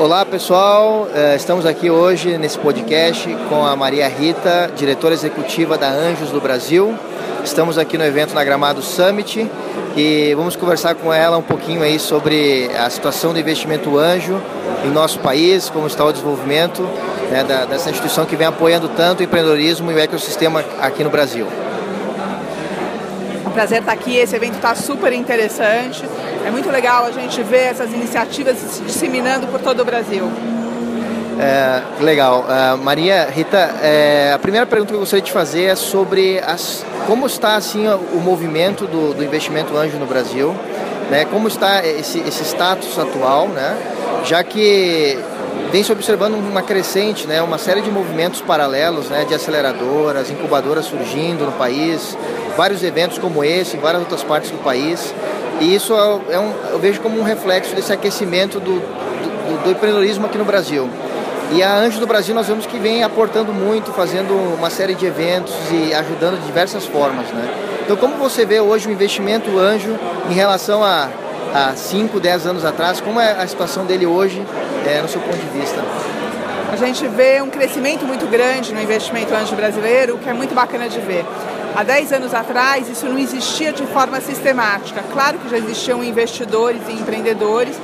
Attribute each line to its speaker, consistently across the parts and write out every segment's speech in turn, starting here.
Speaker 1: Olá pessoal, eh, estamos aqui hoje nesse podcast com a Maria Rita, diretora executiva da Anjos do Brasil. Estamos aqui no evento na Gramado Summit e vamos conversar com ela um pouquinho aí sobre a situação do investimento anjo em nosso país, como está o desenvolvimento né, dessa instituição que vem apoiando tanto o empreendedorismo e o ecossistema aqui no Brasil.
Speaker 2: Um prazer estar aqui, esse evento está super interessante. É muito legal a gente ver essas iniciativas se disseminando por todo o Brasil.
Speaker 1: É, legal. Uh, Maria Rita, é, a primeira pergunta que eu gostaria de fazer é sobre as, como está assim o movimento do, do investimento anjo no Brasil, né? Como está esse, esse status atual, né? Já que vem se observando uma crescente, né, uma série de movimentos paralelos, né, de aceleradoras, incubadoras surgindo no país, vários eventos como esse em várias outras partes do país. E isso é, é um, eu vejo como um reflexo desse aquecimento do, do, do empreendedorismo aqui no Brasil. E a Anjo do Brasil nós vemos que vem aportando muito, fazendo uma série de eventos e ajudando de diversas formas. Né? Então como você vê hoje o investimento Anjo em relação a, a 5, 10 anos atrás, como é a situação dele hoje é, no seu ponto de vista?
Speaker 2: A gente vê um crescimento muito grande no investimento anjo brasileiro, o que é muito bacana de ver. Há 10 anos atrás, isso não existia de forma sistemática. Claro que já existiam investidores e empreendedores,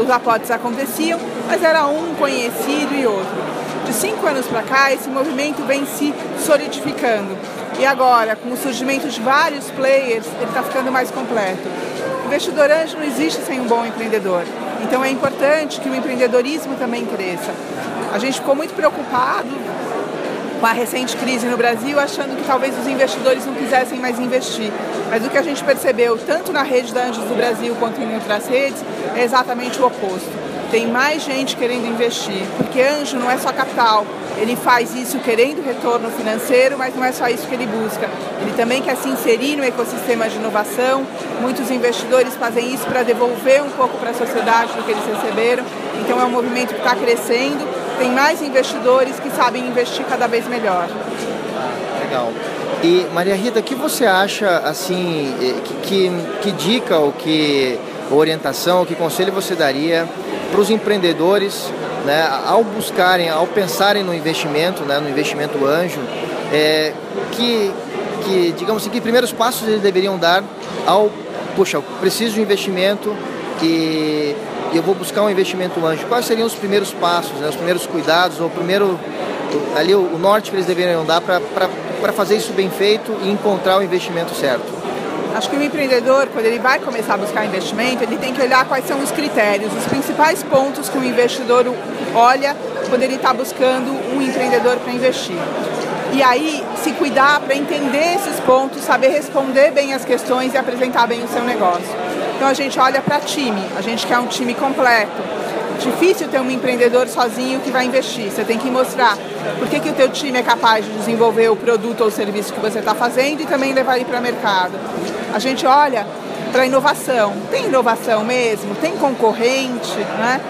Speaker 2: os aportes aconteciam, mas era um conhecido e outro. De cinco anos para cá, esse movimento vem se solidificando. E agora, com o surgimento de vários players, ele está ficando mais completo. O investidor anjo não existe sem um bom empreendedor. Então é importante que o empreendedorismo também cresça. A gente ficou muito preocupado com a recente crise no Brasil, achando que talvez os investidores não quisessem mais investir. Mas o que a gente percebeu, tanto na rede da Anjos do Brasil quanto em outras redes, é exatamente o oposto. Tem mais gente querendo investir, porque anjo não é só capital. Ele faz isso querendo retorno financeiro, mas não é só isso que ele busca. Ele também quer se inserir no ecossistema de inovação. Muitos investidores fazem isso para devolver um pouco para a sociedade do que eles receberam. Então é um movimento que está crescendo tem mais investidores que sabem investir cada vez melhor.
Speaker 1: Legal. E Maria Rita, o que você acha assim, eh, que, que, que dica ou que orientação, que conselho você daria para os empreendedores, né, ao buscarem, ao pensarem no investimento, né, no investimento anjo, é, que, que, digamos assim, que primeiros passos eles deveriam dar ao, puxa, preciso de um investimento e e eu vou buscar um investimento anjo, quais seriam os primeiros passos, né, os primeiros cuidados, ou o primeiro, ali o, o norte que eles deveriam dar para fazer isso bem feito e encontrar o investimento certo?
Speaker 2: Acho que o empreendedor, quando ele vai começar a buscar investimento, ele tem que olhar quais são os critérios, os principais pontos que o investidor olha quando ele está buscando um empreendedor para investir. E aí, se cuidar para entender esses pontos, saber responder bem as questões e apresentar bem o seu negócio. Então a gente olha para time, a gente quer um time completo. Difícil ter um empreendedor sozinho que vai investir. Você tem que mostrar por que, que o teu time é capaz de desenvolver o produto ou serviço que você está fazendo e também levar ele para o mercado. A gente olha para inovação. Tem inovação mesmo? Tem concorrente? Né?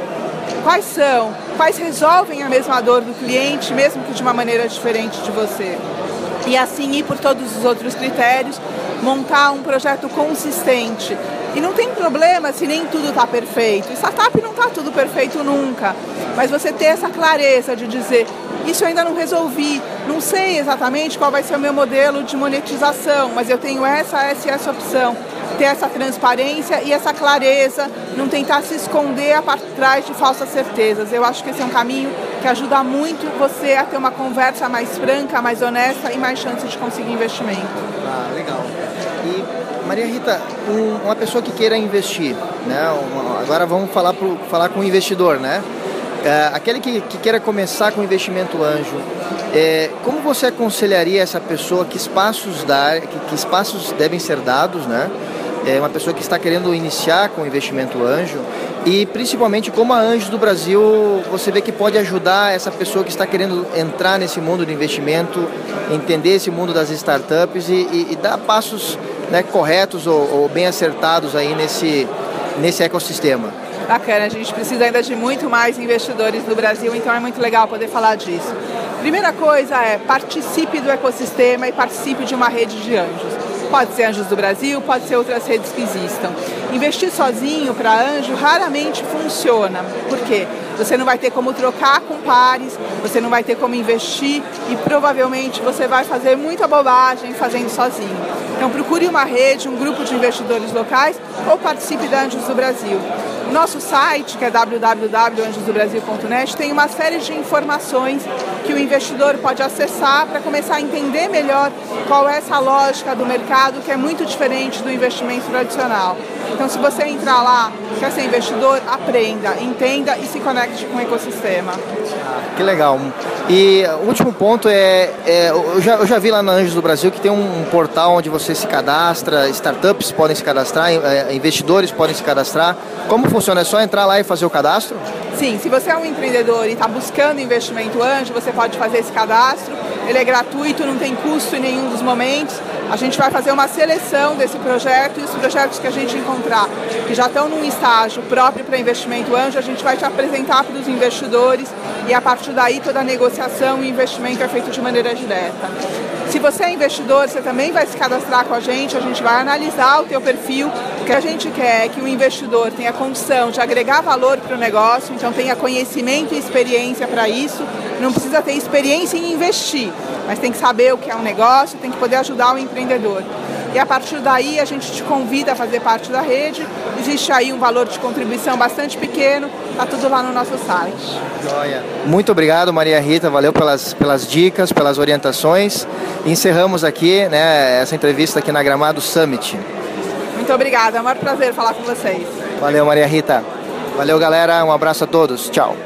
Speaker 2: Quais são? Quais resolvem a mesma dor do cliente, mesmo que de uma maneira diferente de você? E assim ir por todos os outros critérios, montar um projeto consistente e não tem problema se nem tudo está perfeito. Startup não está tudo perfeito nunca. Mas você ter essa clareza de dizer, isso eu ainda não resolvi, não sei exatamente qual vai ser o meu modelo de monetização, mas eu tenho essa, essa e essa opção. Ter essa transparência e essa clareza, não tentar se esconder atrás de falsas certezas. Eu acho que esse é um caminho que ajuda muito você a ter uma conversa mais franca, mais honesta e mais chance de conseguir investimento.
Speaker 1: Ah, legal. Maria Rita, um, uma pessoa que queira investir, né? Agora vamos falar, pro, falar com o investidor, né? É, aquele que, que, queira começar com investimento anjo, é, como você aconselharia essa pessoa que espaços dar, que, que espaços devem ser dados, né? É uma pessoa que está querendo iniciar com investimento anjo e principalmente como a Anjos do Brasil você vê que pode ajudar essa pessoa que está querendo entrar nesse mundo de investimento, entender esse mundo das startups e, e, e dar passos né, corretos ou, ou bem acertados aí nesse, nesse ecossistema.
Speaker 2: Bacana, a gente precisa ainda de muito mais investidores no Brasil, então é muito legal poder falar disso. Primeira coisa é participe do ecossistema e participe de uma rede de anjos. Pode ser Anjos do Brasil, pode ser outras redes que existam. Investir sozinho para anjo raramente funciona. Por quê? Você não vai ter como trocar com pares, você não vai ter como investir e provavelmente você vai fazer muita bobagem fazendo sozinho. Então procure uma rede, um grupo de investidores locais ou participe da Anjos do Brasil. Nosso site, que é www.anjosdobrasil.net, tem uma série de informações que o investidor pode acessar para começar a entender melhor qual é essa lógica do mercado que é muito diferente do investimento tradicional. Então, se você entrar lá, quer ser investidor, aprenda, entenda e se conecte com o ecossistema.
Speaker 1: Que legal. E o último ponto é, é eu, já, eu, já, vi lá na Anjos do Brasil que tem um, portal onde você se cadastra, startups podem se cadastrar, é, investidores podem se cadastrar. Como funciona? É só entrar lá e fazer o cadastro?
Speaker 2: Sim, se você é um empreendedor e está buscando investimento anjo, você pode fazer esse cadastro. Ele é gratuito, não tem custo em nenhum dos momentos. A gente vai fazer uma seleção desse projeto e os projetos que a gente encontrar que já estão num estágio próprio para investimento anjo, a gente vai te apresentar para os investidores e a partir daí toda a negociação e investimento é feito de maneira direta. Se você é investidor, você também vai se cadastrar com a gente, a gente vai analisar o teu perfil. O que a gente quer é que o investidor tenha condição de agregar valor para o negócio, então tenha conhecimento e experiência para isso. Não precisa ter experiência em investir, mas tem que saber o que é um negócio, tem que poder ajudar o empreendedor. E a partir daí a gente te convida a fazer parte da rede. Existe aí um valor de contribuição bastante pequeno, está tudo lá no nosso site.
Speaker 1: Joia. Muito obrigado, Maria Rita, valeu pelas, pelas dicas, pelas orientações. Encerramos aqui né, essa entrevista aqui na Gramado Summit.
Speaker 2: Muito obrigada, é um maior prazer falar com vocês.
Speaker 1: Valeu, Maria Rita. Valeu, galera. Um abraço a todos. Tchau.